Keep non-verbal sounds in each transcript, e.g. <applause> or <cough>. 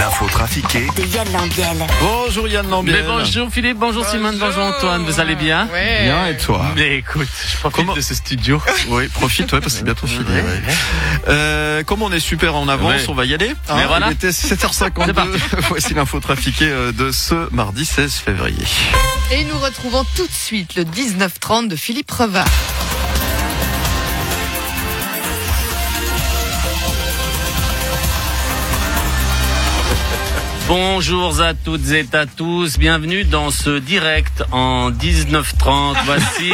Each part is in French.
L'info trafiquée De Yann Lambiel. Bonjour Yann Lambiel. Mais bonjour Philippe, bonjour, Simone, bonjour Antoine, vous allez bien? Bien et toi? Mais écoute, je profite Comment- de ce studio. <laughs> Oui, profite, ouais, parce que c'est bientôt fini. ouais. Euh, comme on est super en avance, Ouais. on va y aller. hein. Mais voilà. Il était 7h52. C'est parti. <laughs> Voici l'info trafiquée euh, de ce mardi 16 février. Et nous retrouvons tout de suite le 19-30 de Philippe Revard. Bonjour à toutes et à tous, bienvenue dans ce direct en 1930. <laughs> Voici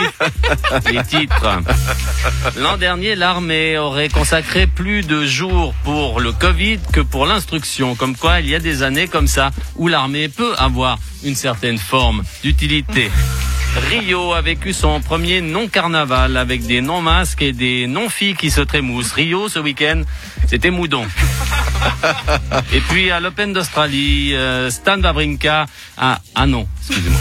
les titres. L'an dernier, l'armée aurait consacré plus de jours pour le Covid que pour l'instruction. Comme quoi, il y a des années comme ça où l'armée peut avoir une certaine forme d'utilité. Rio a vécu son premier non-carnaval avec des non-masques et des non-filles qui se trémoussent. Rio, ce week-end, c'était moudon. <laughs> Et puis à l'Open d'Australie, euh, Stan Wawrinka a... Ah non, excusez-moi.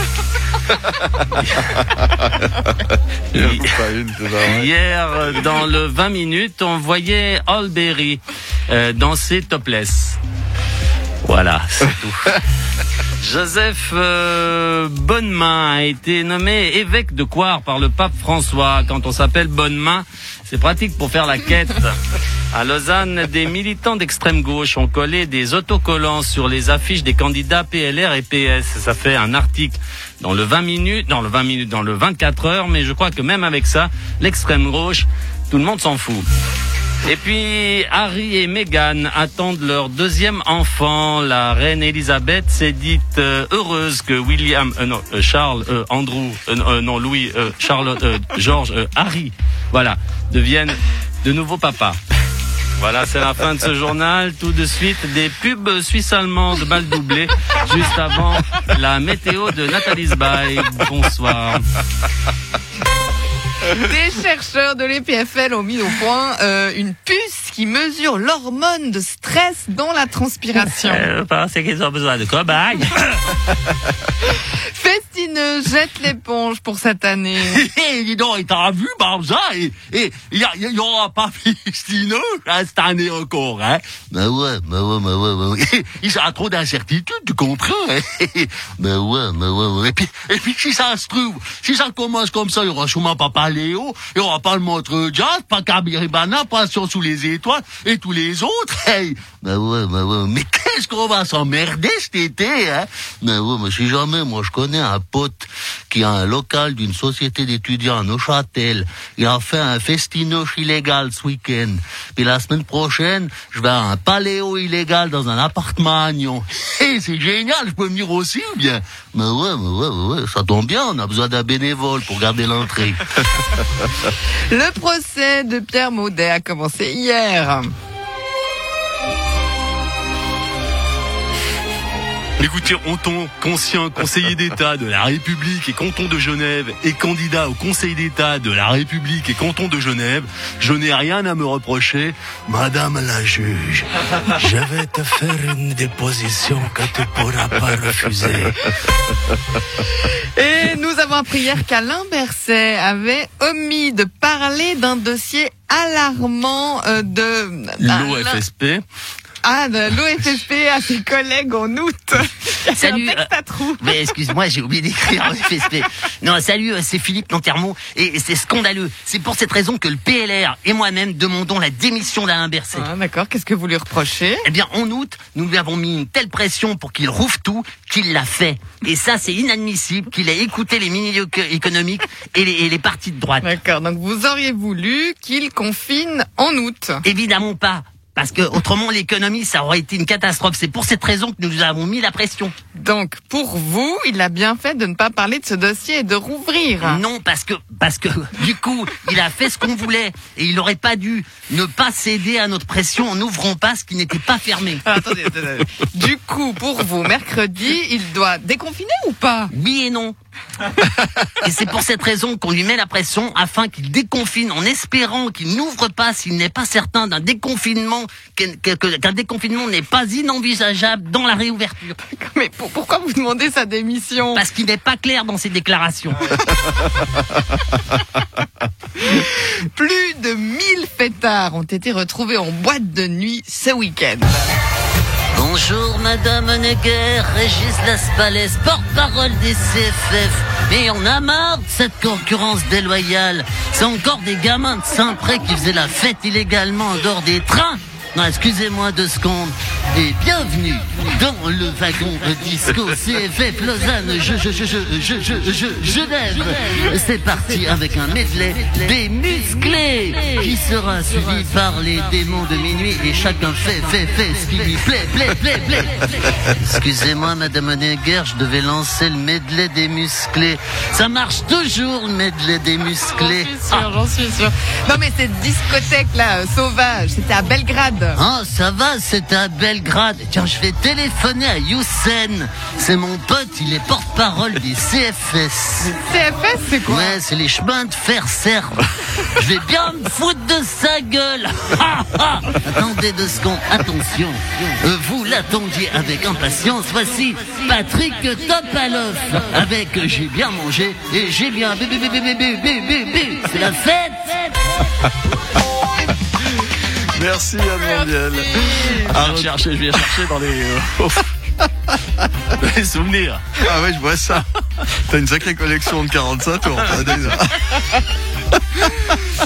<laughs> Hier, dans le 20 minutes, on voyait Holberry euh, danser topless. Voilà, c'est <laughs> tout. Joseph euh, Bonnemain a été nommé évêque de Coire par le pape François. Quand on s'appelle Bonnemain, c'est pratique pour faire la quête. À Lausanne, des militants d'extrême gauche ont collé des autocollants sur les affiches des candidats PLR et PS. Ça fait un article dans le 20 minutes, dans le 20 minutes, dans le 24 heures, mais je crois que même avec ça, l'extrême gauche, tout le monde s'en fout. Et puis Harry et Meghan attendent leur deuxième enfant. La reine Elisabeth s'est dite euh, heureuse que William, euh, non, euh, Charles, euh, Andrew, euh, non Louis, euh, George, Harry, voilà, deviennent de nouveaux papas. Voilà, c'est la fin de ce journal. Tout de suite, des pubs suisses-allemandes mal doublées, juste avant la météo de Nathalie Sbaï. Bonsoir. <laughs> Des chercheurs de l'EPFL ont mis au point euh, une puce qui mesure l'hormone de stress dans la transpiration. Euh, parce qu'ils ont besoin de cobayes. <laughs> Festineux jette l'éponge pour cette année. Hé, <laughs> dis donc, et t'as vu, Barza, et, et, il y, a- y aura pas Festineux, hein, cette année encore, hein. Bah ouais, bah ouais, bah ouais, bah ouais. Il y a trop d'incertitudes, tu comprends, hein. Bah ouais, bah ouais, ouais. Et puis, et puis, si ça se trouve, si ça commence comme ça, il y aura sûrement Papa Il y aura pas le montre jazz, pas Kabiribana, pas Sion sous les étoiles, et tous les autres, hey. Bah ouais, bah ouais. Mais qu'est-ce qu'on va s'emmerder cet été, hein? Bah ouais, mais si jamais, moi, je connais un pote qui a un local d'une société d'étudiants à Neuchâtel. Il a fait un festinoche illégal ce week-end. Puis la semaine prochaine, je vais à un paléo illégal dans un appartement à Nyon. Hé, c'est génial, je peux venir aussi ou bien? Mais ouais, mais ouais, mais ouais, ça tombe bien, on a besoin d'un bénévole pour garder l'entrée. <laughs> Le procès de Pierre Maudet a commencé hier. Écoutez, Anton, conscient conseiller d'État de la République et canton de Genève et candidat au Conseil d'État de la République et canton de Genève, je n'ai rien à me reprocher. Madame la juge, je vais te faire une déposition que tu pourras pas refuser. Et nous avons appris hier qu'Alain Berset avait omis de parler d'un dossier alarmant euh, de L'OFSP. Ah, de l'OFSP à ses collègues en août. <laughs> Salut, Un texte à trous. Mais excuse-moi, j'ai oublié d'écrire en FSP. Non, salut, euh, c'est Philippe Lantermont et c'est scandaleux. C'est pour cette raison que le PLR et moi-même demandons la démission d'Alain Berset. Ah, D'accord, qu'est-ce que vous lui reprochez? Eh bien, en août, nous lui avons mis une telle pression pour qu'il rouvre tout qu'il l'a fait. Et ça, c'est inadmissible qu'il ait écouté les milieux économiques et les, et les partis de droite. D'accord, donc vous auriez voulu qu'il confine en août. Évidemment pas. Parce que autrement, l'économie, ça aurait été une catastrophe. C'est pour cette raison que nous avons mis la pression. Donc, pour vous, il a bien fait de ne pas parler de ce dossier et de rouvrir. Non, parce que, parce que, <laughs> du coup, il a fait ce qu'on voulait. Et il n'aurait pas dû ne pas céder à notre pression en n'ouvrant pas ce qui n'était pas fermé. Ah, attendez, attendez. Du coup, pour vous, mercredi, il doit déconfiner ou pas? Oui et non. Et c'est pour cette raison qu'on lui met la pression afin qu'il déconfine en espérant qu'il n'ouvre pas s'il n'est pas certain d'un déconfinement, qu'un déconfinement n'est pas inenvisageable dans la réouverture. Mais pour- pourquoi vous demandez sa démission? Parce qu'il n'est pas clair dans ses déclarations. Plus de 1000 fêtards ont été retrouvés en boîte de nuit ce week-end. Bonjour Madame Neger, Régis Laspalès, porte-parole des CFF. Mais on a marre de cette concurrence déloyale. C'est encore des gamins de Saint-Pré qui faisaient la fête illégalement en dehors des trains. Non, excusez-moi deux secondes. Et bienvenue dans le wagon disco CFF Lausanne, je, je, je, je, je, je, je, Genève. C'est parti avec un medley des musclés qui sera suivi par les démons de minuit et chacun fait, fait, fait ce qui lui plaît, plaît, plaît, plaît. Excusez-moi, Madame Honegger, je devais lancer le medley des musclés. Ça marche toujours, le medley des musclés. J'en suis sûre, j'en suis sûre. Non mais cette discothèque là, euh, sauvage, c'était à Belgrade. Ah, ça va, c'est à Belgrade. Tiens, je vais téléphoner à Youssef. C'est mon pote, il est porte-parole des CFS. CFS, c'est quoi Ouais, c'est les chemins de fer serbe. Je vais bien me foutre de sa gueule. <laughs> Attendez deux secondes, attention. Euh, Vous l'attendiez avec impatience. Voici Patrick Topalov avec J'ai bien mangé et j'ai bien. C'est la fête. Merci Anne Mondial. Je vais chercher, je vais chercher dans les, euh, <laughs> les souvenirs. Ah ouais, je vois ça. T'as une sacrée collection de 45 tours. déjà.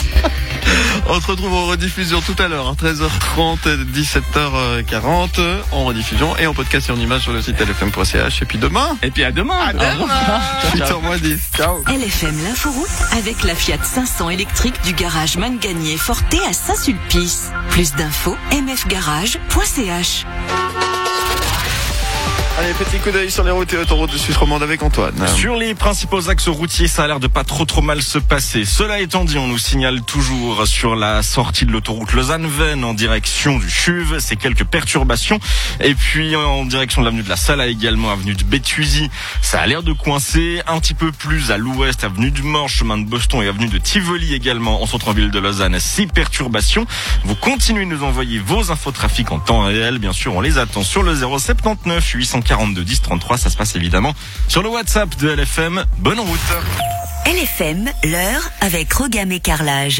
<laughs> On se retrouve en rediffusion tout à l'heure, hein, 13h30, 17h40, en rediffusion et en podcast et en image sur le site lfm.ch. Et puis demain, Et puis à demain. À demain. <laughs> 8h moins 10. Ciao. LFM l'inforoute avec la Fiat 500 électrique du garage Mangagné Forté à Saint-Sulpice. Plus d'infos, mfgarage.ch. Allez, petit coup d'œil sur les routes et autoroutes de Suisse romande avec Antoine. Sur les principaux axes routiers, ça a l'air de pas trop trop mal se passer. Cela étant dit, on nous signale toujours sur la sortie de l'autoroute Lausanne-Vennes en direction du Chuve, c'est quelques perturbations. Et puis en direction de l'avenue de la Salle, également avenue de Béthusie, ça a l'air de coincer. Un petit peu plus à l'ouest, avenue du Mans, chemin de Boston et avenue de Tivoli également en centre-ville de Lausanne, six perturbations. Vous continuez de nous envoyer vos infos trafic en temps réel, bien sûr, on les attend sur le 079 842 10 33. Ça se passe évidemment sur le WhatsApp de LFM. Bonne route. LFM, l'heure avec Rogam et Carrelage.